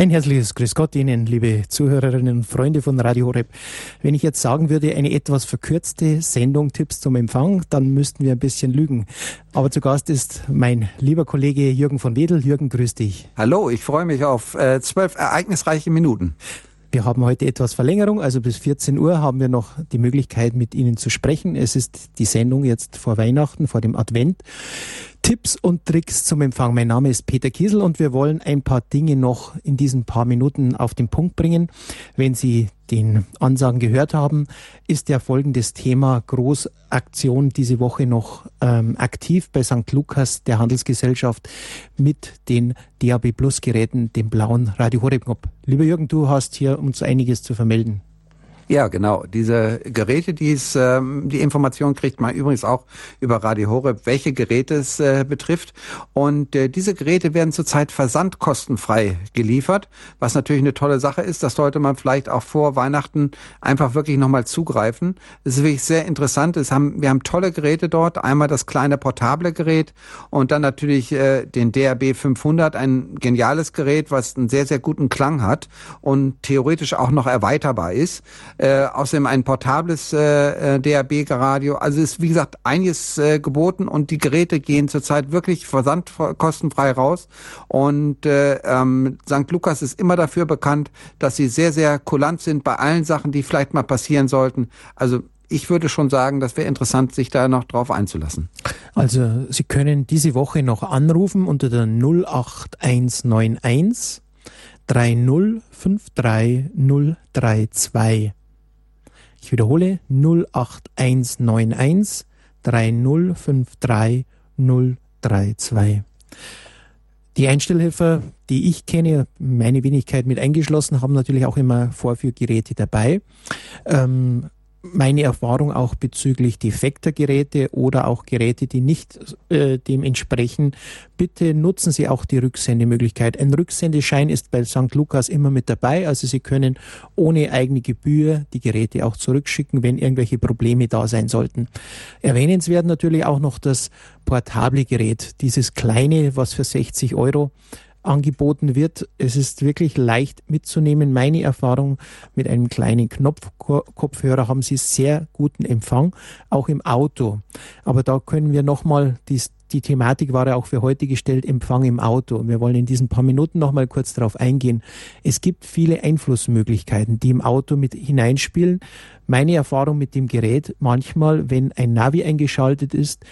Ein herzliches Grüß Gott Ihnen, liebe Zuhörerinnen und Freunde von Radio Horeb. Wenn ich jetzt sagen würde, eine etwas verkürzte Sendung Tipps zum Empfang, dann müssten wir ein bisschen lügen. Aber zu Gast ist mein lieber Kollege Jürgen von Wedel. Jürgen, grüß dich. Hallo, ich freue mich auf äh, zwölf ereignisreiche Minuten. Wir haben heute etwas Verlängerung, also bis 14 Uhr haben wir noch die Möglichkeit, mit Ihnen zu sprechen. Es ist die Sendung jetzt vor Weihnachten, vor dem Advent. Tipps und Tricks zum Empfang. Mein Name ist Peter Kiesel und wir wollen ein paar Dinge noch in diesen paar Minuten auf den Punkt bringen. Wenn Sie den Ansagen gehört haben, ist ja folgendes Thema Großaktion diese Woche noch ähm, aktiv bei St. Lukas der Handelsgesellschaft mit den DAB Plus Geräten, dem blauen Radio Horeb. Lieber Jürgen, du hast hier uns einiges zu vermelden. Ja, genau. Diese Geräte, die, ist, ähm, die Information kriegt man übrigens auch über Radio Horeb, welche Geräte es äh, betrifft. Und äh, diese Geräte werden zurzeit versandkostenfrei geliefert, was natürlich eine tolle Sache ist. Das sollte man vielleicht auch vor Weihnachten einfach wirklich nochmal zugreifen. Es ist wirklich sehr interessant. Es haben, wir haben tolle Geräte dort. Einmal das kleine portable Gerät und dann natürlich äh, den DRB 500, ein geniales Gerät, was einen sehr, sehr guten Klang hat und theoretisch auch noch erweiterbar ist äh, außerdem ein portables äh, äh DAB-Radio. Also ist wie gesagt einiges äh, geboten und die Geräte gehen zurzeit wirklich versandkostenfrei raus. Und äh, ähm, St. Lukas ist immer dafür bekannt, dass sie sehr, sehr kulant sind bei allen Sachen, die vielleicht mal passieren sollten. Also ich würde schon sagen, das wäre interessant, sich da noch drauf einzulassen. Also Sie können diese Woche noch anrufen unter der 08191 3053032. Ich wiederhole 08191 3053 032. Die Einstellhelfer, die ich kenne, meine Wenigkeit mit eingeschlossen, haben natürlich auch immer Vorführgeräte dabei. Ähm, meine Erfahrung auch bezüglich defekter Geräte oder auch Geräte, die nicht äh, dem entsprechen. Bitte nutzen Sie auch die Rücksendemöglichkeit. Ein Rücksendeschein ist bei St. Lukas immer mit dabei. Also Sie können ohne eigene Gebühr die Geräte auch zurückschicken, wenn irgendwelche Probleme da sein sollten. Erwähnenswert natürlich auch noch das portable Gerät, dieses kleine, was für 60 Euro angeboten wird. Es ist wirklich leicht mitzunehmen. Meine Erfahrung mit einem kleinen Knopfkopfhörer haben Sie sehr guten Empfang, auch im Auto. Aber da können wir nochmal, die, die Thematik war ja auch für heute gestellt, Empfang im Auto. Wir wollen in diesen paar Minuten nochmal kurz darauf eingehen. Es gibt viele Einflussmöglichkeiten, die im Auto mit hineinspielen. Meine Erfahrung mit dem Gerät, manchmal, wenn ein Navi eingeschaltet ist,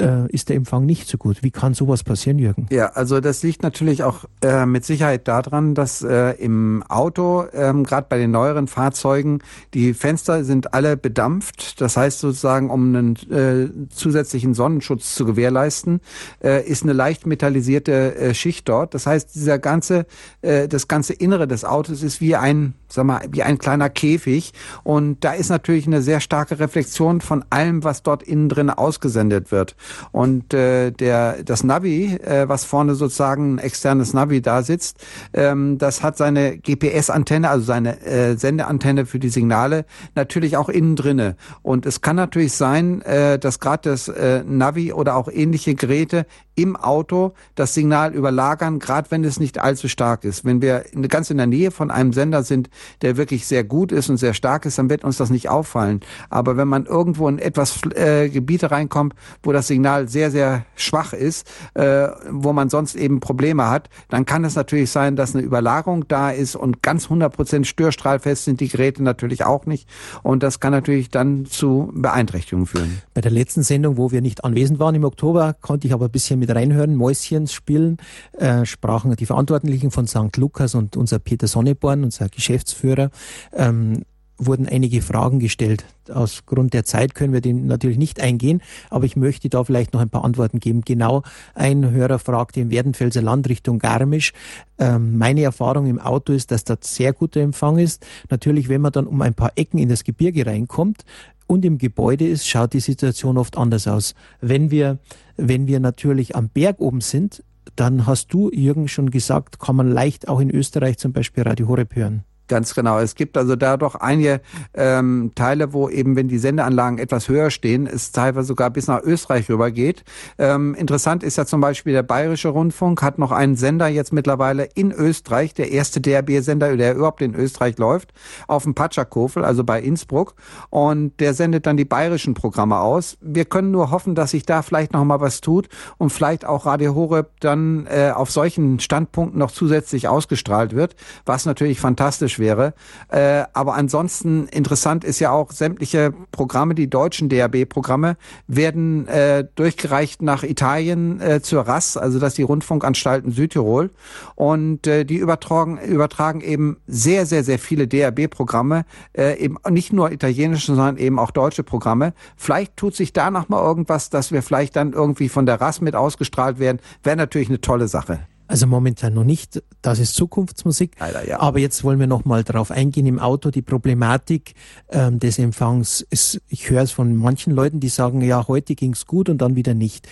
äh, ist der Empfang nicht so gut. Wie kann sowas passieren, Jürgen? Ja, also das liegt natürlich auch äh, mit Sicherheit daran, dass äh, im Auto, ähm, gerade bei den neueren Fahrzeugen, die Fenster sind alle bedampft. Das heißt sozusagen, um einen äh, zusätzlichen Sonnenschutz zu gewährleisten, äh, ist eine leicht metallisierte äh, Schicht dort. Das heißt, dieser ganze, äh, das ganze Innere des Autos ist wie ein, sag mal, wie ein kleiner Käfig. Und da ist natürlich eine sehr starke Reflexion von allem, was dort innen drin ausgesendet wird. Und äh, der das Navi, äh, was vorne sozusagen ein externes Navi da sitzt, ähm, das hat seine GPS-Antenne, also seine äh, Sendeantenne für die Signale, natürlich auch innen drinne. Und es kann natürlich sein, äh, dass gerade das äh, Navi oder auch ähnliche Geräte im Auto das Signal überlagern, gerade wenn es nicht allzu stark ist. Wenn wir ganz in der Nähe von einem Sender sind, der wirklich sehr gut ist und sehr stark ist, dann wird uns das nicht auffallen. Aber wenn man irgendwo in etwas äh, Gebiete reinkommt, wo das Signal sehr, sehr schwach ist, äh, wo man sonst eben Probleme hat, dann kann es natürlich sein, dass eine Überlagerung da ist und ganz 100% störstrahlfest sind die Geräte natürlich auch nicht. Und das kann natürlich dann zu Beeinträchtigungen führen. Bei der letzten Sendung, wo wir nicht anwesend waren im Oktober, konnte ich aber ein bisschen mit reinhören, Mäuschen spielen, äh, sprachen die Verantwortlichen von St. Lukas und unser Peter Sonneborn, unser Geschäftsführer, ähm, wurden einige Fragen gestellt. Aus Grund der Zeit können wir dem natürlich nicht eingehen, aber ich möchte da vielleicht noch ein paar Antworten geben. Genau ein Hörer fragte im Werdenfelser Land Richtung Garmisch. Ähm, meine Erfahrung im Auto ist, dass da sehr guter Empfang ist. Natürlich, wenn man dann um ein paar Ecken in das Gebirge reinkommt, und im Gebäude ist, schaut die Situation oft anders aus. Wenn wir, wenn wir natürlich am Berg oben sind, dann hast du, Jürgen, schon gesagt, kann man leicht auch in Österreich zum Beispiel Radio Horeb hören. Ganz genau. Es gibt also da doch einige ähm, Teile, wo eben, wenn die Sendeanlagen etwas höher stehen, es teilweise sogar bis nach Österreich rübergeht. Ähm, interessant ist ja zum Beispiel der Bayerische Rundfunk hat noch einen Sender jetzt mittlerweile in Österreich, der erste DRB-Sender, der überhaupt in Österreich läuft, auf dem Patschakofel, also bei Innsbruck. Und der sendet dann die bayerischen Programme aus. Wir können nur hoffen, dass sich da vielleicht noch mal was tut und vielleicht auch Radio Horeb dann äh, auf solchen Standpunkten noch zusätzlich ausgestrahlt wird, was natürlich fantastisch wäre. Äh, aber ansonsten interessant ist ja auch sämtliche Programme, die deutschen DAB-Programme werden äh, durchgereicht nach Italien äh, zur RAS, also das die Rundfunkanstalten Südtirol. Und äh, die übertragen, übertragen eben sehr, sehr, sehr viele DAB-Programme, äh, eben nicht nur italienische, sondern eben auch deutsche Programme. Vielleicht tut sich da noch mal irgendwas, dass wir vielleicht dann irgendwie von der RAS mit ausgestrahlt werden. Wäre natürlich eine tolle Sache. Also momentan noch nicht. Das ist Zukunftsmusik. Leider, ja. Aber jetzt wollen wir noch mal darauf eingehen im Auto. Die Problematik ähm, des Empfangs ist, ich höre es von manchen Leuten, die sagen, ja, heute ging's gut und dann wieder nicht.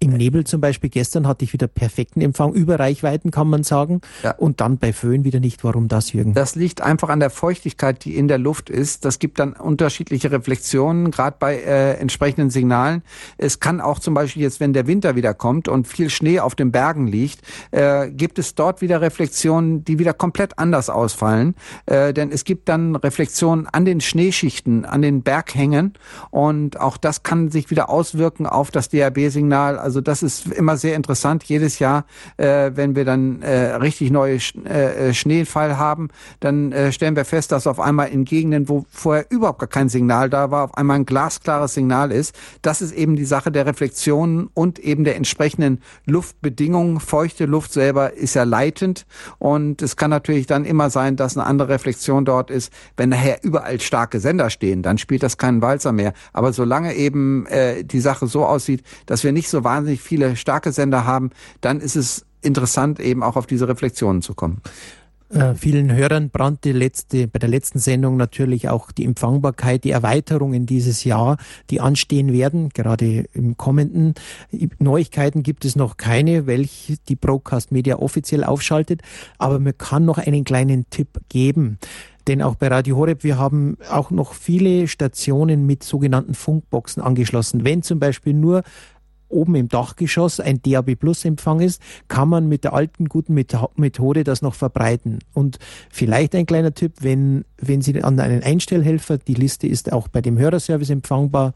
Im Nebel zum Beispiel gestern hatte ich wieder perfekten Empfang, über Reichweiten kann man sagen. Ja. Und dann bei Föhn wieder nicht. Warum das, Jürgen? Das liegt einfach an der Feuchtigkeit, die in der Luft ist. Das gibt dann unterschiedliche Reflexionen, gerade bei äh, entsprechenden Signalen. Es kann auch zum Beispiel jetzt, wenn der Winter wieder kommt und viel Schnee auf den Bergen liegt, äh, gibt es dort wieder Reflexionen, die wieder komplett anders ausfallen. Äh, denn es gibt dann Reflexionen an den Schneeschichten, an den Berghängen. Und auch das kann sich wieder auswirken auf das DAB-Signal. Also das ist immer sehr interessant. Jedes Jahr, äh, wenn wir dann äh, richtig neue Sch äh, Schneefall haben, dann äh, stellen wir fest, dass auf einmal in Gegenden, wo vorher überhaupt gar kein Signal da war, auf einmal ein glasklares Signal ist. Das ist eben die Sache der Reflexionen und eben der entsprechenden Luftbedingungen. Feuchte Luft selber ist ja leitend und es kann natürlich dann immer sein, dass eine andere Reflexion dort ist. Wenn nachher überall starke Sender stehen, dann spielt das keinen Walzer mehr. Aber solange eben äh, die Sache so aussieht, dass wir nicht so wahnsinnig wahnsinnig viele starke Sender haben, dann ist es interessant, eben auch auf diese Reflexionen zu kommen. Äh, vielen Hörern brannte letzte, bei der letzten Sendung natürlich auch die Empfangbarkeit, die Erweiterungen dieses Jahr, die anstehen werden, gerade im kommenden. Neuigkeiten gibt es noch keine, welche die Broadcast Media offiziell aufschaltet, aber man kann noch einen kleinen Tipp geben. Denn auch bei Radio Horeb, wir haben auch noch viele Stationen mit sogenannten Funkboxen angeschlossen. Wenn zum Beispiel nur oben im Dachgeschoss ein DAB Plus Empfang ist, kann man mit der alten guten Methode das noch verbreiten. Und vielleicht ein kleiner Tipp, wenn, wenn Sie an einen Einstellhelfer, die Liste ist auch bei dem Hörerservice empfangbar,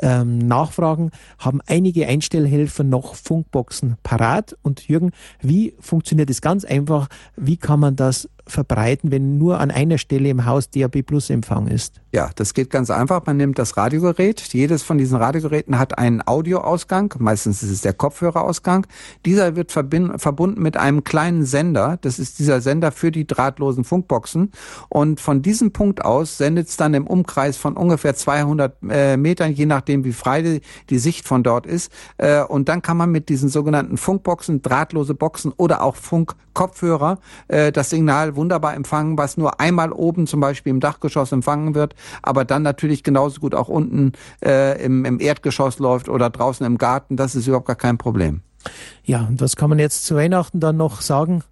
ähm, nachfragen, haben einige Einstellhelfer noch Funkboxen parat. Und Jürgen, wie funktioniert das ganz einfach? Wie kann man das verbreiten, wenn nur an einer Stelle im Haus DAB Plus Empfang ist? Ja, das geht ganz einfach. Man nimmt das Radiogerät. Jedes von diesen Radiogeräten hat einen Audioausgang. Meistens ist es der Kopfhörerausgang. Dieser wird verbunden mit einem kleinen Sender. Das ist dieser Sender für die drahtlosen Funkboxen. Und von diesem Punkt aus sendet es dann im Umkreis von ungefähr 200 äh, Metern, je nachdem wie frei die, die Sicht von dort ist. Äh, und dann kann man mit diesen sogenannten Funkboxen, drahtlose Boxen oder auch Funkkopfhörer äh, das Signal wunderbar empfangen, was nur einmal oben zum Beispiel im Dachgeschoss empfangen wird, aber dann natürlich genauso gut auch unten äh, im, im Erdgeschoss läuft oder draußen im Garten. Das ist überhaupt gar kein Problem. Ja, und was kann man jetzt zu Weihnachten dann noch sagen?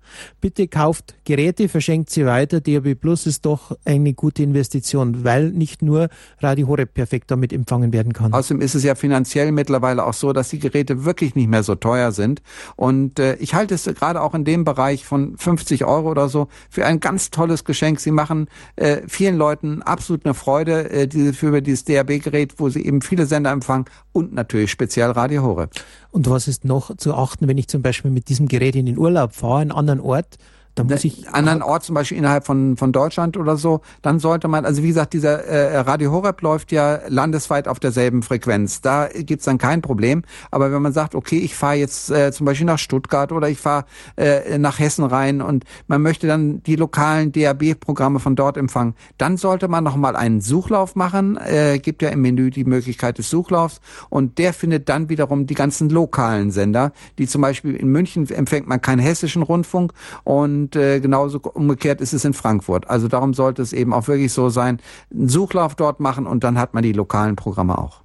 Bitte kauft Geräte, verschenkt sie weiter. DAB Plus ist doch eine gute Investition, weil nicht nur Radio Horeb perfekt damit empfangen werden kann. Außerdem ist es ja finanziell mittlerweile auch so, dass die Geräte wirklich nicht mehr so teuer sind. Und äh, ich halte es gerade auch in dem Bereich von 50 Euro oder so für ein ganz tolles Geschenk. Sie machen äh, vielen Leuten absolut eine Freude äh, diese, für dieses DAB-Gerät, wo sie eben viele Sender empfangen und natürlich speziell Radio Horeb. Und was ist noch zu achten, wenn ich zum Beispiel mit diesem Gerät in den Urlaub fahre, einen anderen Ort? Da muss ich anderen Ort, zum Beispiel innerhalb von, von Deutschland oder so, dann sollte man, also wie gesagt, dieser äh, Radio Horeb läuft ja landesweit auf derselben Frequenz. Da gibt's dann kein Problem. Aber wenn man sagt, okay, ich fahre jetzt äh, zum Beispiel nach Stuttgart oder ich fahre äh, nach Hessen rein und man möchte dann die lokalen DAB-Programme von dort empfangen, dann sollte man nochmal einen Suchlauf machen. Äh, gibt ja im Menü die Möglichkeit des Suchlaufs und der findet dann wiederum die ganzen lokalen Sender, die zum Beispiel in München empfängt man keinen hessischen Rundfunk und und äh, genauso umgekehrt ist es in Frankfurt. Also darum sollte es eben auch wirklich so sein, einen Suchlauf dort machen und dann hat man die lokalen Programme auch.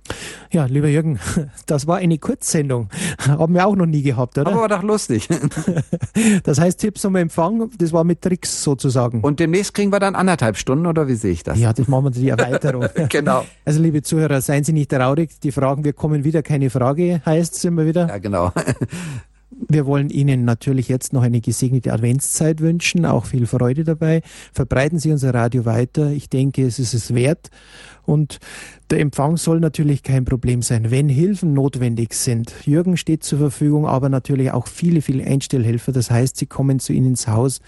Ja, lieber Jürgen, das war eine Kurzsendung. Haben wir auch noch nie gehabt, oder? Aber war doch lustig. das heißt, Tipps um Empfang, das war mit Tricks sozusagen. Und demnächst kriegen wir dann anderthalb Stunden, oder wie sehe ich das? Ja, das machen wir die Erweiterung. genau. Also, liebe Zuhörer, seien Sie nicht traurig. Die Fragen, wir kommen wieder, keine Frage, heißt es immer wieder. Ja, genau. Wir wollen Ihnen natürlich jetzt noch eine gesegnete Adventszeit wünschen, auch viel Freude dabei. Verbreiten Sie unser Radio weiter. Ich denke, es ist es wert. Und der Empfang soll natürlich kein Problem sein, wenn Hilfen notwendig sind. Jürgen steht zur Verfügung, aber natürlich auch viele, viele Einstellhelfer. Das heißt, sie kommen zu Ihnen ins Haus.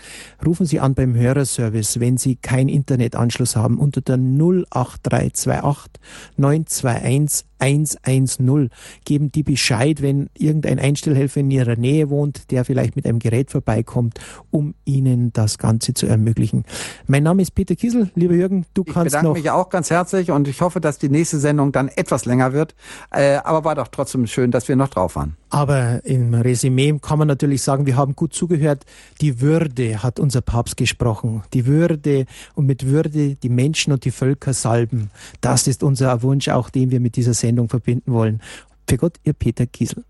Rufen Sie an beim Hörerservice, wenn Sie keinen Internetanschluss haben, unter der 08328 921 110. Geben die Bescheid, wenn irgendein Einstellhelfer in Ihrer Nähe wohnt, der vielleicht mit einem Gerät vorbeikommt, um Ihnen das Ganze zu ermöglichen. Mein Name ist Peter Kiesel. Lieber Jürgen, du ich kannst noch... Ich bedanke mich auch ganz herzlich und ich hoffe, dass die nächste Sendung dann etwas länger wird. Äh, aber war doch trotzdem schön, dass wir noch drauf waren. Aber im Resümee kann man natürlich sagen, wir haben gut zugehört. Die Würde hat unser Papst gesprochen. Die Würde und mit Würde die Menschen und die Völker salben. Das ist unser Wunsch, auch den wir mit dieser Sendung verbinden wollen. Für Gott, ihr Peter Kiesel.